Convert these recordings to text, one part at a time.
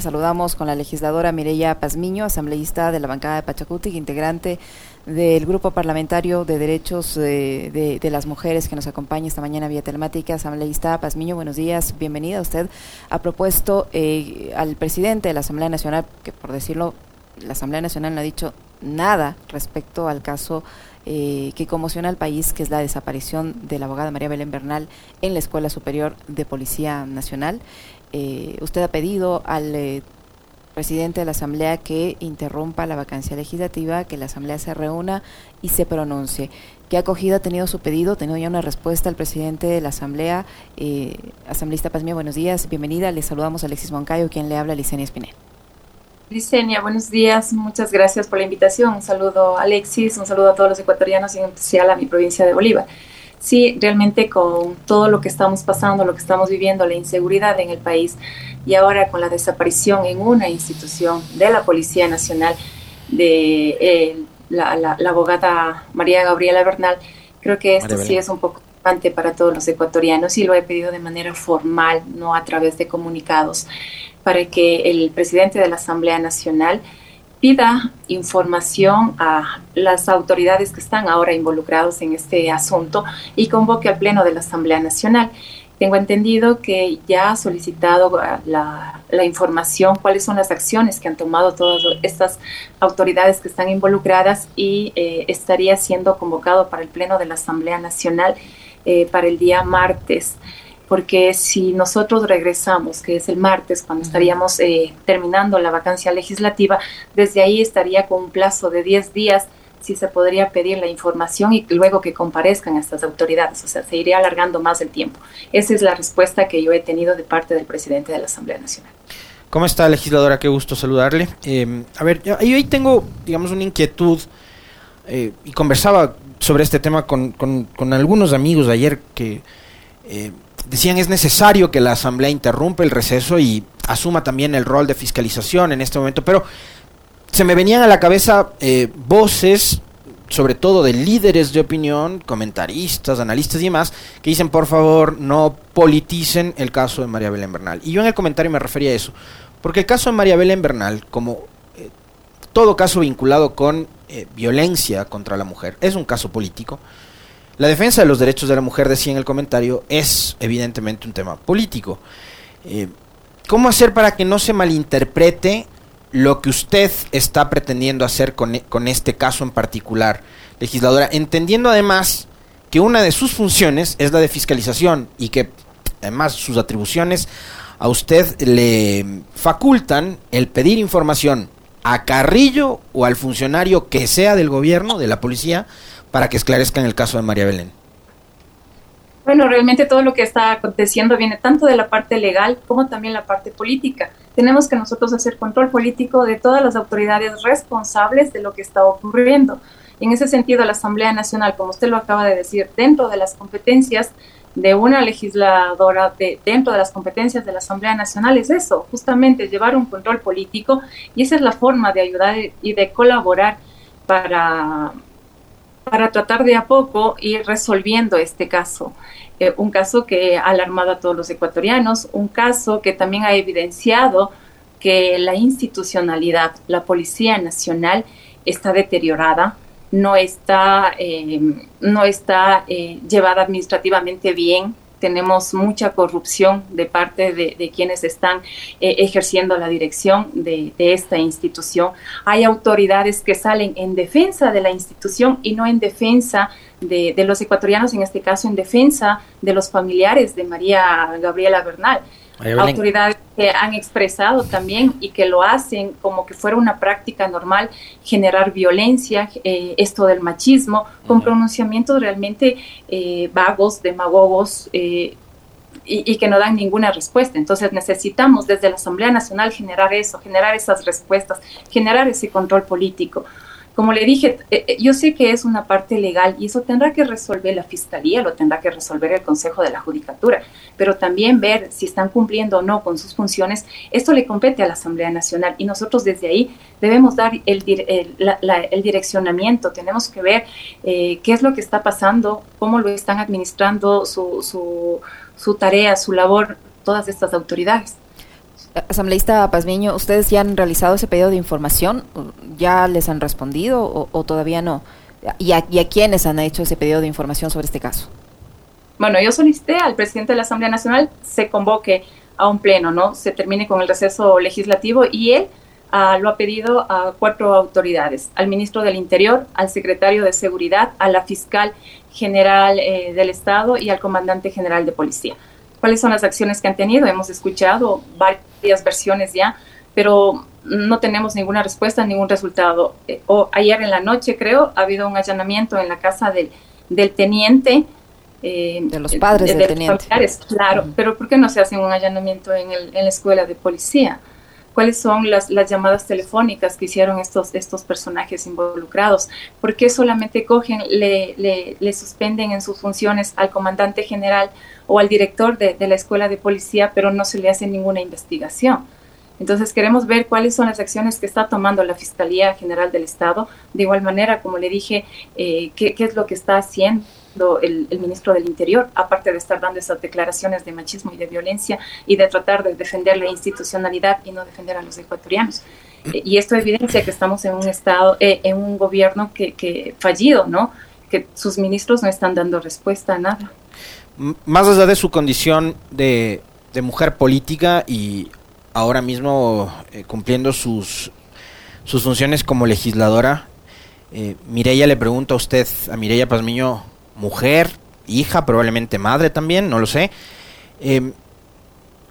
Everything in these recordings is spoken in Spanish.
Saludamos con la legisladora Mireya Pazmiño, asambleísta de la bancada de Pachacuti, integrante del grupo parlamentario de derechos de, las mujeres que nos acompaña esta mañana vía telemática. Asambleísta Pazmiño, buenos días, bienvenida. Usted ha propuesto eh, al presidente de la Asamblea Nacional, que por decirlo, la Asamblea Nacional no ha dicho nada respecto al caso eh, que conmociona al país, que es la desaparición de la abogada María Belén Bernal en la Escuela Superior de Policía Nacional. Eh, usted ha pedido al eh, presidente de la Asamblea que interrumpa la vacancia legislativa, que la Asamblea se reúna y se pronuncie. ¿Qué acogida ha tenido su pedido? tenido ya una respuesta al presidente de la Asamblea. Eh, asambleísta Pazmía, buenos días, bienvenida. Le saludamos a Alexis Moncayo, quien le habla, Licenia Espinel. Licenia, buenos días, muchas gracias por la invitación. Un saludo a Alexis, un saludo a todos los ecuatorianos y en especial a mi provincia de Bolívar sí, realmente con todo lo que estamos pasando, lo que estamos viviendo, la inseguridad en el país y ahora con la desaparición en una institución de la Policía Nacional de eh, la, abogada María Gabriela Bernal, creo que esto sí es un poco importante para todos los ecuatorianos y lo he pedido de manera formal, no a través de comunicados, para que el presidente de la Asamblea Nacional pida información a las autoridades que están ahora involucrados en este asunto y convoque al Pleno de la Asamblea Nacional. Tengo entendido que ya ha solicitado la, información, cuáles son las acciones que han tomado todas estas autoridades que están involucradas y eh, estaría siendo convocado para el Pleno de la Asamblea Nacional eh, para el día martes porque si nosotros regresamos, que es el martes, cuando estaríamos eh, terminando la vacancia legislativa, desde ahí estaría con un plazo de 10 días si se podría pedir la información y luego que comparezcan estas autoridades, o sea, se iría alargando más el tiempo. Esa es la respuesta que yo he tenido de parte del presidente de la Asamblea Nacional. ¿Cómo está, legisladora? Qué gusto saludarle. Eh, a ver, yo ahí tengo, digamos, una inquietud eh, y conversaba sobre este tema con, con, algunos amigos ayer que decían es necesario que la Asamblea interrumpa el receso y asuma también el rol de fiscalización en este momento, pero se me venían a la cabeza eh, voces, sobre todo de líderes de opinión, comentaristas, analistas y demás, que dicen por favor no politicen el caso de María Belén Bernal. Y yo en el comentario me refería a eso, porque el caso de María Belén Bernal, como eh, todo caso vinculado con eh, violencia contra la mujer, es un caso político, la defensa de los derechos de la mujer, decía en el comentario, es evidentemente un tema político. Eh, ¿Cómo hacer para que no se malinterprete lo que usted está pretendiendo hacer con, e, con este caso en particular, legisladora? Entendiendo además que una de sus funciones es la de fiscalización y que además sus atribuciones a usted le facultan el pedir información a Carrillo o al funcionario que sea del gobierno, de la policía, para que esclarezcan el caso de María Belén? Bueno, realmente todo lo que está aconteciendo viene tanto de la parte legal como también la parte política. Tenemos que nosotros hacer control político de todas las autoridades responsables de lo que está ocurriendo. En ese sentido, la Asamblea Nacional, como usted lo acaba de decir, dentro de las competencias de una legisladora, de, dentro de las competencias de la Asamblea Nacional, es eso, justamente llevar un control político y esa es la forma de ayudar y de colaborar para, para tratar de a poco ir resolviendo este caso. Eh, un caso que ha alarmado a todos los ecuatorianos, un caso que también ha evidenciado que la institucionalidad, la Policía Nacional está deteriorada, no está, eh, no está eh, llevada administrativamente bien, tenemos mucha corrupción de parte de, quienes están eh, ejerciendo la dirección de, esta institución. Hay autoridades que salen en defensa de la institución y no en defensa de, de los ecuatorianos, en este caso en defensa de los familiares de María Gabriela Bernal autoridades que han expresado también y que lo hacen como que fuera una práctica normal generar violencia, eh, esto del machismo, con pronunciamientos realmente eh, vagos, demagogos. Eh, y, y, que no dan ninguna respuesta. Entonces necesitamos desde la Asamblea Nacional generar eso, generar esas respuestas, generar ese control político. Como le dije, eh, eh, yo sé que es una parte legal y eso tendrá que resolver la Fiscalía, lo tendrá que resolver el Consejo de la Judicatura, pero también ver si están cumpliendo o no con sus funciones, esto le compete a la Asamblea Nacional y nosotros desde ahí debemos dar el, el, direccionamiento, tenemos que ver eh, qué es lo que está pasando, cómo lo están administrando su, su, su tarea, su labor, todas estas autoridades. Asambleísta Pazmiño, ¿ustedes ya han realizado ese pedido de información? ¿Ya les han respondido o, todavía no? ¿Y a, ¿Y a quiénes han hecho ese pedido de información sobre este caso? Bueno, yo solicité al presidente de la Asamblea Nacional se convoque a un pleno, ¿no? Se termine con el receso legislativo y él ah, lo ha pedido a cuatro autoridades, al ministro del Interior, al secretario de Seguridad, a la fiscal general eh, del Estado y al comandante general de policía. ¿Cuáles son las acciones que han tenido? Hemos escuchado varias versiones ya, pero no tenemos ninguna respuesta, ningún resultado. Eh, o ayer en la noche, creo, ha habido un allanamiento en la casa del, del teniente eh, de los padres de, teniente. claro, pero ¿por qué no se hace un allanamiento en, el, en la escuela de policía? ¿Cuáles son las, las, llamadas telefónicas que hicieron estos, estos personajes involucrados? ¿Por qué solamente cogen, le, le, le suspenden en sus funciones al comandante general o al director de, de la escuela de policía, pero no se le hace ninguna investigación? Entonces queremos ver cuáles son las acciones que está tomando la Fiscalía General del Estado. De igual manera, como le dije, eh, qué, qué, es lo que está haciendo el, ministro del Interior, aparte de estar dando esas declaraciones de machismo y de violencia y de tratar de defender la institucionalidad y no defender a los ecuatorianos. Eh, y esto evidencia que estamos en un estado, eh, en un gobierno que, fallido, ¿no? Que sus ministros no están dando respuesta a nada. Más allá de su condición de, mujer política y ahora mismo eh, cumpliendo sus, funciones como legisladora, eh, Mireya le pregunta a usted, a Mireya Pazmiño, mujer, hija, probablemente madre también, no lo sé. Eh,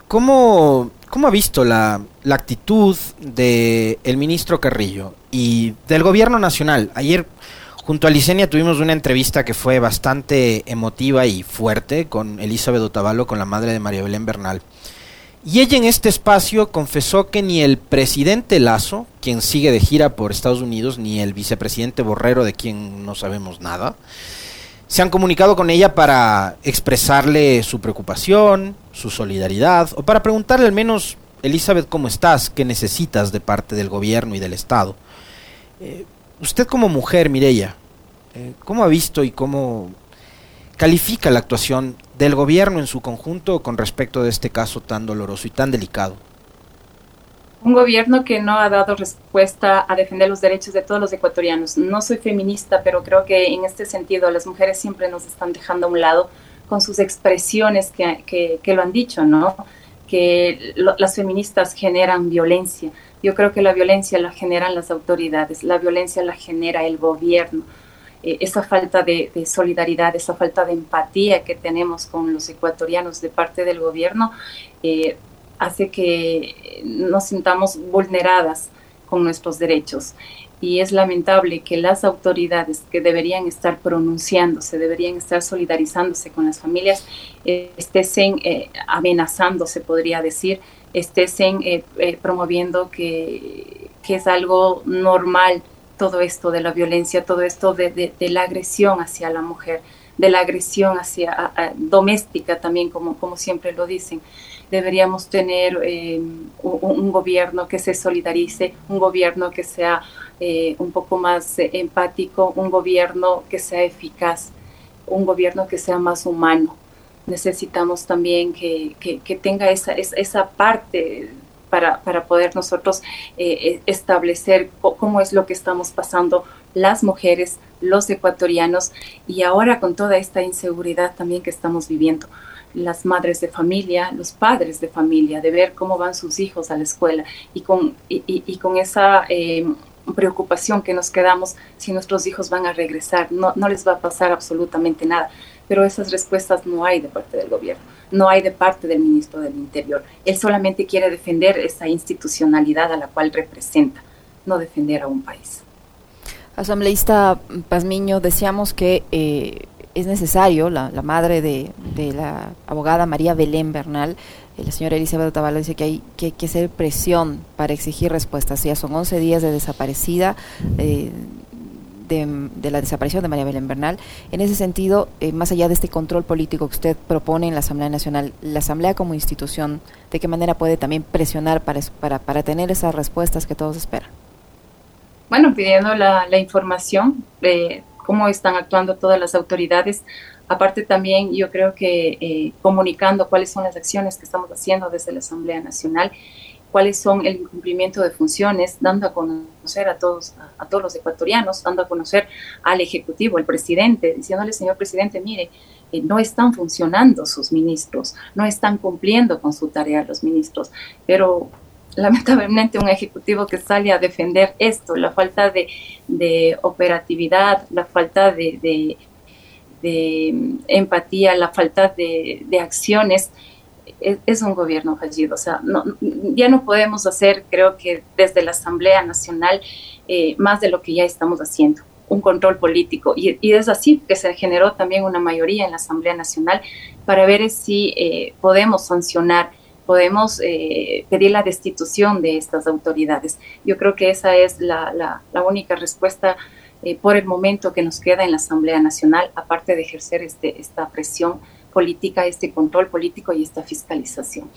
¿cómo, ha visto la, la actitud del el ministro Carrillo y del gobierno nacional? Ayer junto a Licenia tuvimos una entrevista que fue bastante emotiva y fuerte con Elizabeth Otavalo, con la madre de María Belén Bernal. Y ella en este espacio confesó que ni el presidente Lazo, quien sigue de gira por Estados Unidos, ni el vicepresidente Borrero, de quien no sabemos nada, se han comunicado con ella para expresarle su preocupación, su solidaridad, o para preguntarle al menos, Elizabeth, ¿cómo estás? ¿Qué necesitas de parte del gobierno y del Estado? Eh, usted como mujer, Mireya, eh, ¿cómo ha visto y cómo califica la actuación del gobierno en su conjunto con respecto de este caso tan doloroso y tan delicado? Un gobierno que no ha dado respuesta a defender los derechos de todos los ecuatorianos. No soy feminista, pero creo que en este sentido las mujeres siempre nos están dejando a un lado con sus expresiones que, que, lo han dicho, ¿no? Que las feministas generan violencia. Yo creo que la violencia la generan las autoridades, la violencia la genera el gobierno eh, esa falta de, solidaridad, esa falta de empatía que tenemos con los ecuatorianos de parte del gobierno, eh, hace que nos sintamos vulneradas con nuestros derechos. Y es lamentable que las autoridades que deberían estar pronunciándose, deberían estar solidarizándose con las familias, eh, estén amenazándose, podría decir, estén promoviendo que, que es algo normal todo esto de la violencia, todo esto de, la agresión hacia la mujer, de la agresión hacia doméstica también, como, como siempre lo dicen. Deberíamos tener eh, un, gobierno que se solidarice, un gobierno que sea eh, un poco más eh, empático, un gobierno que sea eficaz, un gobierno que sea más humano. Necesitamos también que, que, tenga esa, esa parte para, para poder nosotros establecer cómo es lo que estamos pasando las mujeres, los ecuatorianos y ahora con toda esta inseguridad también que estamos viviendo las madres de familia, los padres de familia, de ver cómo van sus hijos a la escuela y con, y, con esa eh, preocupación que nos quedamos si nuestros hijos van a regresar, no, no les va a pasar absolutamente nada, pero esas respuestas no hay de parte del gobierno no hay de parte del ministro del Interior. Él solamente quiere defender esa institucionalidad a la cual representa, no defender a un país. Asambleísta Pazmiño, decíamos que eh, es necesario, la, madre de, la abogada María Belén Bernal, eh, la señora Elizabeth Otavalo dice que hay que, hacer presión para exigir respuestas. Ya son 11 días de desaparecida. Eh, de, la desaparición de María Belén Bernal. En ese sentido, eh, más allá de este control político que usted propone en la Asamblea Nacional, la Asamblea como institución, ¿de qué manera puede también presionar para, para, para tener esas respuestas que todos esperan? Bueno, pidiendo la, la información de cómo están actuando todas las autoridades. Aparte también yo creo que eh, comunicando cuáles son las acciones que estamos haciendo desde la Asamblea Nacional cuáles son el incumplimiento de funciones, dando a conocer a todos, a, todos los ecuatorianos, dando a conocer al Ejecutivo, al presidente, diciéndole, señor presidente, mire, eh, no están funcionando sus ministros, no están cumpliendo con su tarea los ministros, pero lamentablemente un ejecutivo que sale a defender esto, la falta de, operatividad, la falta de, empatía, la falta de, acciones, es, un gobierno fallido. O sea, ya no podemos hacer, creo que desde la Asamblea Nacional, eh, más de lo que ya estamos haciendo un control político. Y, es así que se generó también una mayoría en la Asamblea Nacional para ver si eh, podemos sancionar podemos eh, pedir la destitución de estas autoridades. Yo creo que esa es la, única respuesta eh, por el momento que nos queda en la Asamblea Nacional, aparte de ejercer este, esta presión política, este control político y esta fiscalización.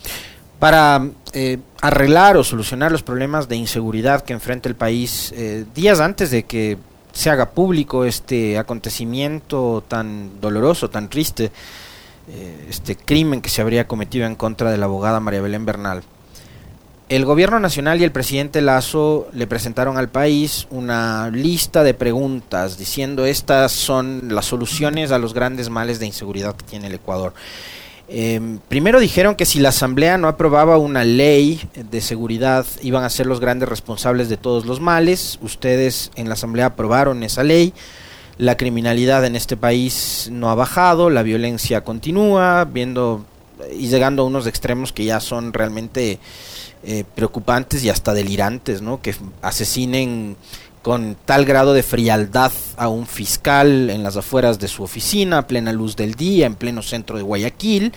Para eh, arreglar o solucionar los problemas de inseguridad que enfrenta el país, días antes de que se haga público este acontecimiento tan doloroso, tan triste, eh, este crimen que se habría cometido en contra de la abogada María Belén Bernal. El gobierno nacional y el presidente Lazo le presentaron al país una lista de preguntas diciendo estas son las soluciones a los grandes males de inseguridad que tiene el Ecuador. Em, primero dijeron que si la Asamblea no aprobaba una ley de seguridad iban a ser los grandes responsables de todos los males. Ustedes en la Asamblea aprobaron esa ley la criminalidad en este país no ha bajado, la violencia continúa, viendo y llegando a unos extremos que ya son realmente eh, preocupantes y hasta delirantes, ¿no? Que asesinen con tal grado de frialdad a un fiscal en las afueras de su oficina, a plena luz del día, en pleno centro de Guayaquil,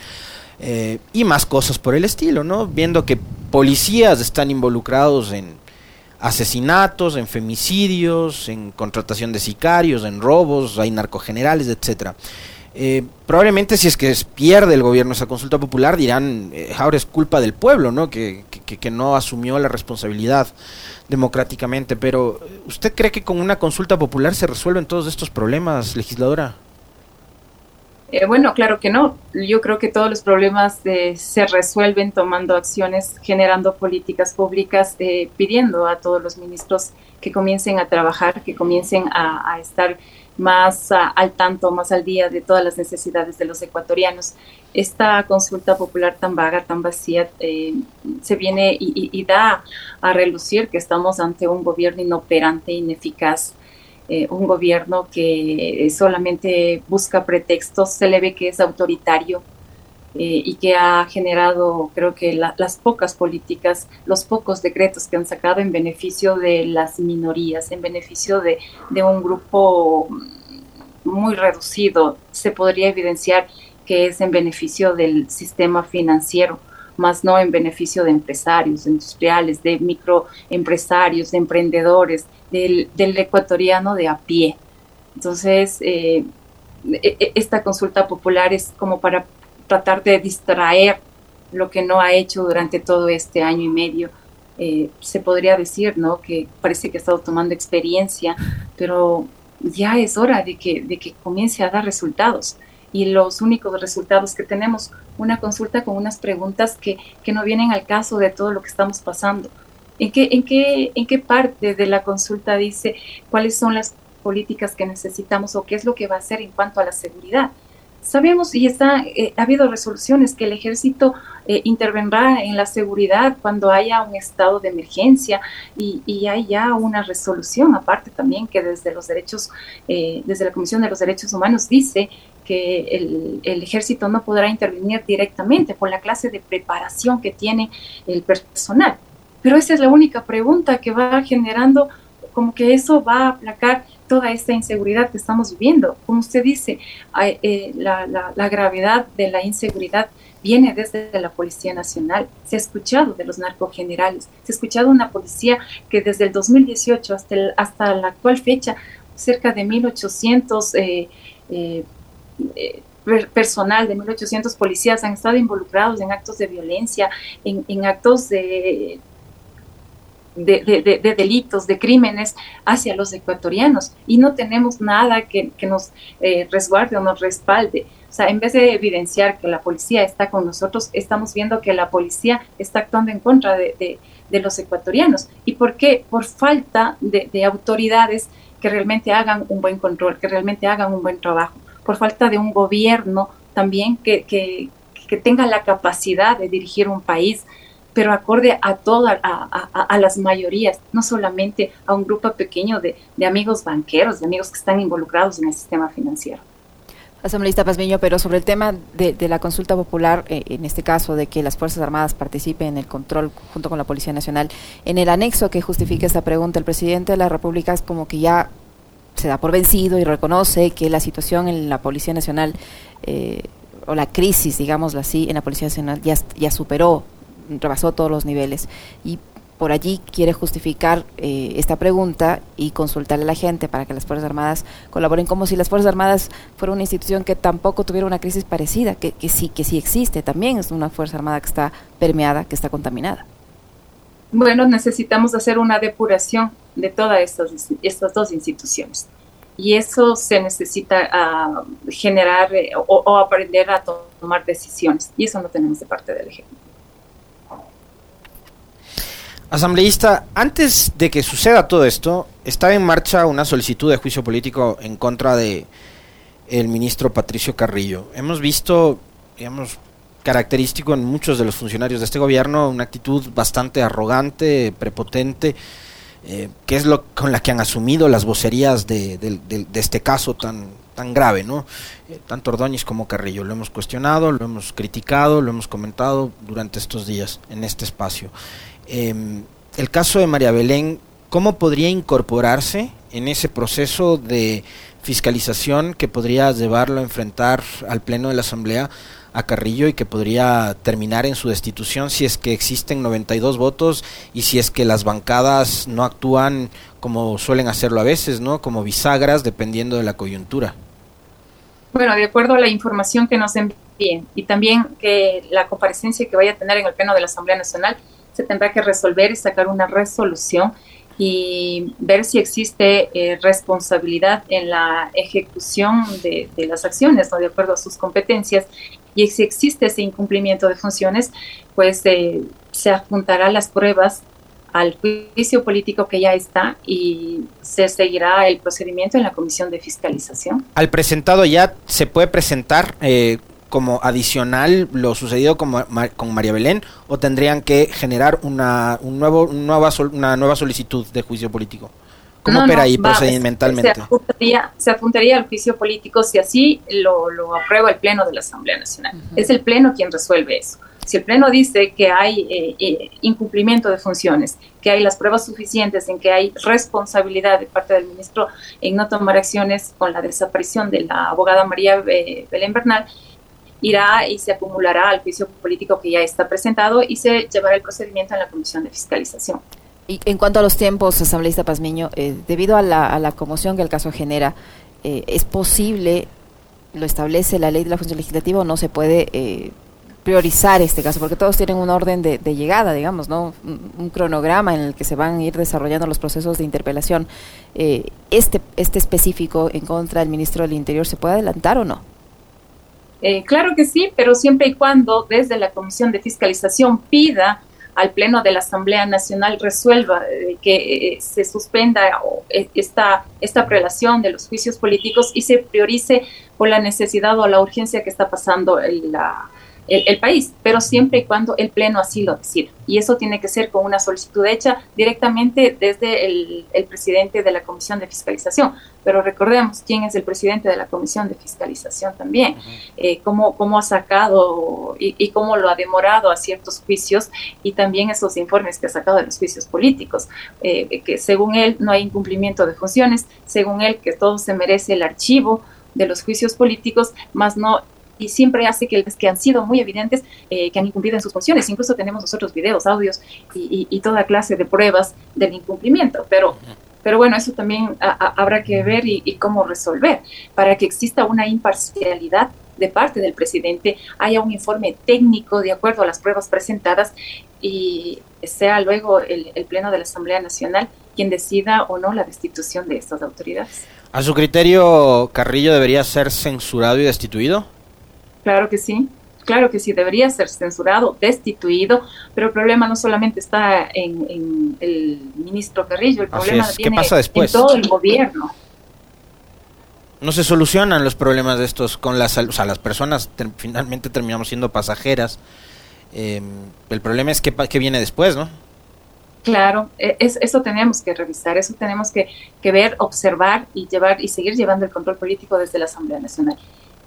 eh, y más cosas por el estilo, ¿no? Viendo que policías están involucrados en asesinatos, en femicidios, en contratación de sicarios, en robos, hay narcogenerales, etcétera. Eh, probablemente si es que pierde el gobierno esa consulta popular dirán eh, ahora es culpa del pueblo, ¿no? Que, que, no asumió la responsabilidad democráticamente. Pero ¿usted cree que con una consulta popular se resuelven todos estos problemas, legisladora? Eh, bueno, claro que no. Yo creo que todos los problemas eh, se resuelven tomando acciones, generando políticas públicas, eh, pidiendo a todos los ministros que comiencen a trabajar, que comiencen a, estar más al tanto, más al día de todas las necesidades de los ecuatorianos. Esta consulta popular tan vaga, tan vacía, se viene y da a relucir que estamos ante un gobierno inoperante, ineficaz, eh, un gobierno que solamente busca pretextos, se le ve que es autoritario eh, y que ha generado, creo que las pocas políticas, los pocos decretos que han sacado en beneficio de las minorías, en beneficio de, de un grupo muy reducido, se podría evidenciar que es en beneficio del sistema financiero más no en beneficio de empresarios, industriales, de microempresarios, de emprendedores, del, ecuatoriano de a pie. Entonces, eh, e, e, esta consulta popular es como para tratar de distraer lo que no ha hecho durante todo este año y medio. Eh, se podría decir, ¿no? Que parece que ha estado tomando experiencia, pero ya es hora de que, de que comience a dar resultados y los únicos resultados que tenemos, una consulta con unas preguntas que, que no vienen al caso de todo lo que estamos pasando. ¿En qué, en, qué, ¿En qué parte de la consulta dice cuáles son las políticas que necesitamos o qué es lo que va a hacer en cuanto a la seguridad? Sabemos y está, eh, ha habido resoluciones que el ejército eh, intervendrá en la seguridad cuando haya un estado de emergencia y, y, hay ya una resolución aparte también que desde los derechos, eh, desde la Comisión de los Derechos Humanos dice que el, el, ejército no podrá intervenir directamente por la clase de preparación que tiene el personal. Pero esa es la única pregunta que va generando como que eso va a aplacar toda esta inseguridad que estamos viviendo. Como usted dice, eh, la, gravedad de la inseguridad viene desde la Policía Nacional. Se ha escuchado de los narcogenerales, se ha escuchado una policía que desde el 2018 hasta, hasta la actual fecha, cerca de 1.800 eh, eh, eh, personal, de 1.800 policías han estado involucrados en actos de violencia, en, en actos de de, delitos, de crímenes hacia los ecuatorianos y no tenemos nada que, nos eh, resguarde o nos respalde. O sea, en vez de evidenciar que la policía está con nosotros, estamos viendo que la policía está actuando en contra de, los ecuatorianos. ¿Y por qué? Por falta de, autoridades que realmente hagan un buen control, que realmente hagan un buen trabajo, por falta de un gobierno también que, que tenga la capacidad de dirigir un país pero acorde a todas, a, las mayorías, no solamente a un grupo pequeño de, amigos banqueros, de amigos que están involucrados en el sistema financiero. Asambleísta Pazmiño, pero sobre el tema de, la consulta popular, eh, en este caso de que las Fuerzas Armadas participen en el control junto con la Policía Nacional, en el anexo que justifica esta pregunta, el presidente de la República es como que ya se da por vencido y reconoce que la situación en la Policía Nacional, eh, o la crisis, digámoslo así, en la Policía Nacional ya, superó rebasó todos los niveles. Y por allí quiere justificar eh, esta pregunta y consultarle a la gente para que las Fuerzas Armadas colaboren como si las Fuerzas Armadas fuera una institución que tampoco tuviera una crisis parecida, que, que sí, que sí existe, también es una Fuerza Armada que está permeada, que está contaminada. Bueno, necesitamos hacer una depuración de todas estas, estas dos instituciones. Y eso se necesita ah, generar eh, o, o aprender a tomar decisiones. Y eso no tenemos de parte del Ejecutivo. Asambleísta, antes de que suceda todo esto, estaba en marcha una solicitud de juicio político en contra de el ministro Patricio Carrillo. Hemos visto, digamos, característico en muchos de los funcionarios de este gobierno, una actitud bastante arrogante, prepotente, eh, que es lo con la que han asumido las vocerías de, este caso tan, tan grave, ¿no? Eh, tanto Ordóñez como Carrillo. Lo hemos cuestionado, lo hemos criticado, lo hemos comentado durante estos días en este espacio. Em, el caso de María Belén, ¿cómo podría incorporarse en ese proceso de fiscalización que podría llevarlo a enfrentar al Pleno de la Asamblea a Carrillo y que podría terminar en su destitución si es que existen 92 votos y si es que las bancadas no actúan como suelen hacerlo a veces, ¿no? Como bisagras dependiendo de la coyuntura. Bueno, de acuerdo a la información que nos envíen y también que la comparecencia que vaya a tener en el Pleno de la Asamblea Nacional, se tendrá que resolver y sacar una resolución y ver si existe eh, responsabilidad en la ejecución de, las acciones, ¿no? de acuerdo a sus competencias, y si existe ese incumplimiento de funciones, pues eh, se adjuntará las pruebas al juicio político que ya está y se seguirá el procedimiento en la comisión de fiscalización. Al presentado ya se puede presentar eh, como adicional lo sucedido con, con María Belén o tendrían que generar una, un nuevo, una nueva solicitud de juicio político? ¿Cómo opera ahí procedimentalmente? Se apuntaría, al juicio político si así lo, lo, aprueba el Pleno de la Asamblea Nacional. Es el Pleno quien resuelve eso. Si el Pleno dice que hay eh, eh, incumplimiento de funciones, que hay las pruebas suficientes en que hay responsabilidad de parte del ministro en no tomar acciones con la desaparición de la abogada María eh, Belén Bernal, irá y se acumulará al juicio político que ya está presentado y se llevará el procedimiento en la Comisión de Fiscalización. Y en cuanto a los tiempos, asambleísta Pazmiño, eh, debido a la, a la, conmoción que el caso genera, eh, ¿es posible, lo establece la ley de la función legislativa o no se puede eh, priorizar este caso? Porque todos tienen un orden de, de llegada, digamos, ¿no? Un, cronograma en el que se van a ir desarrollando los procesos de interpelación. este, ¿Este específico en contra del ministro del Interior se puede adelantar o no? Eh, claro que sí, pero siempre y cuando desde la Comisión de Fiscalización pida al Pleno de la Asamblea Nacional resuelva eh, que eh, se suspenda esta, esta prelación de los juicios políticos y se priorice por la necesidad o la urgencia que está pasando en la, el, país, pero siempre y cuando el Pleno así lo decida. Y eso tiene que ser con una solicitud hecha directamente desde el, presidente de la Comisión de Fiscalización. Pero recordemos quién es el presidente de la Comisión de Fiscalización también, eh, cómo, cómo, ha sacado y, cómo lo ha demorado a ciertos juicios y también esos informes que ha sacado de los juicios políticos, eh, que según él no hay incumplimiento de funciones, según él que todo se merece el archivo de los juicios políticos, más no y siempre hace que, que han sido muy evidentes eh, que han incumplido en sus funciones. Incluso tenemos nosotros videos, audios y, toda clase de pruebas del incumplimiento, pero, pero bueno, eso también habrá que ver y, cómo resolver para que exista una imparcialidad de parte del presidente, haya un informe técnico de acuerdo a las pruebas presentadas y sea luego el, Pleno de la Asamblea Nacional quien decida o no la destitución de estas autoridades. ¿A su criterio, Carrillo debería ser censurado y destituido? Claro que sí, claro que sí, debería ser censurado, destituido, pero el problema no solamente está en, el ministro Carrillo, el problema ¿Qué pasa después? en todo el gobierno. No se solucionan los problemas de estos con las, o sea, las personas finalmente terminamos siendo pasajeras Em, el problema es qué, viene después, ¿no? Claro, e, es, eso tenemos que revisar, eso tenemos que, que, ver, observar y llevar y seguir llevando el control político desde la Asamblea Nacional.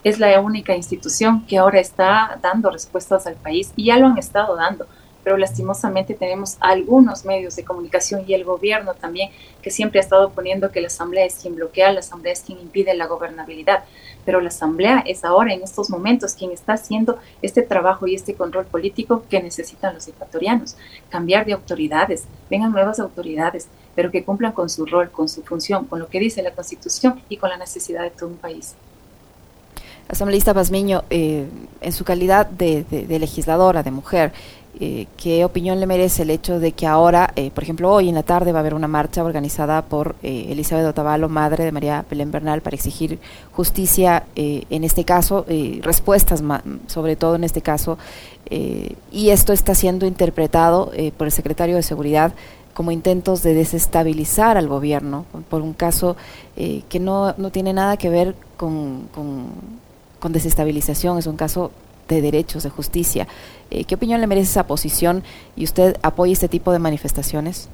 Es la única institución que ahora está dando respuestas al país y ya lo han estado dando pero lastimosamente tenemos algunos medios de comunicación y el gobierno también que siempre ha estado poniendo que la Asamblea es quien bloquea, la Asamblea es quien impide la gobernabilidad, pero la Asamblea es ahora, en estos momentos, quien está haciendo este trabajo y este control político que necesitan los ecuatorianos. Cambiar de autoridades, vengan nuevas autoridades, pero que cumplan con su rol, con su función, con lo que dice la Constitución y con la necesidad de todo un país. Asambleísta Pazmiño, eh, en su calidad de, legisladora, de mujer, eh, ¿qué opinión le merece el hecho de que ahora, eh, por ejemplo, hoy en la tarde va a haber una marcha organizada por Elizabeth Otavalo, madre de María Belén Bernal, para exigir justicia en este caso, respuestas sobre todo en este caso, y esto está siendo interpretado por el secretario de Seguridad como intentos de desestabilizar al gobierno por un caso que no, no, tiene nada que ver con desestabilización, es un caso de derechos, de justicia. Eh, ¿Qué opinión le merece esa posición y usted apoya este tipo de manifestaciones?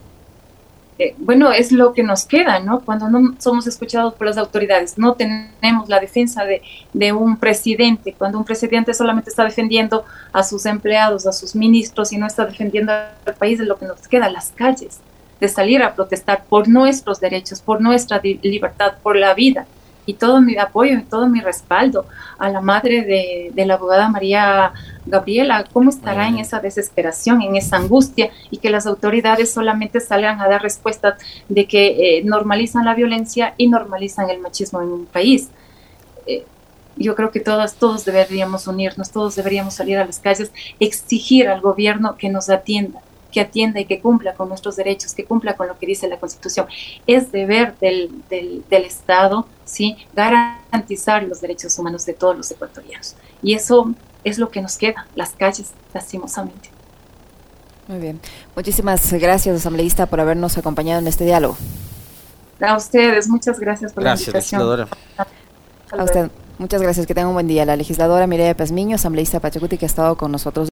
Eh, bueno, es lo que nos queda, ¿no? Cuando no somos escuchados por las autoridades, no tenemos la defensa de, de, un presidente, cuando un presidente solamente está defendiendo a sus empleados, a sus ministros y no está defendiendo al país, es lo que nos queda, las calles, de salir a protestar por nuestros derechos, por nuestra libertad, por la vida y todo mi apoyo y todo mi respaldo a la madre de, la abogada María Gabriela, cómo estará en esa desesperación, en esa angustia y que las autoridades solamente salgan a dar respuestas de que eh, normalizan la violencia y normalizan el machismo en un país. Eh, yo creo que todas, todos deberíamos unirnos, todos deberíamos salir a las calles, exigir al gobierno que nos atienda, que atienda y que cumpla con nuestros derechos, que cumpla con lo que dice la Constitución. Es deber del, del, Estado, ¿sí? garantizar los derechos humanos de todos los ecuatorianos. Y eso es lo que nos queda, las calles, lastimosamente. Muy bien. Muchísimas gracias, asambleísta, por habernos acompañado en este diálogo. A ustedes, muchas gracias por la invitación. Legisladora. A usted, muchas gracias. Que tenga un buen día. La legisladora Mireya Pazmiño, asambleísta Pachacuti, que ha estado con nosotros.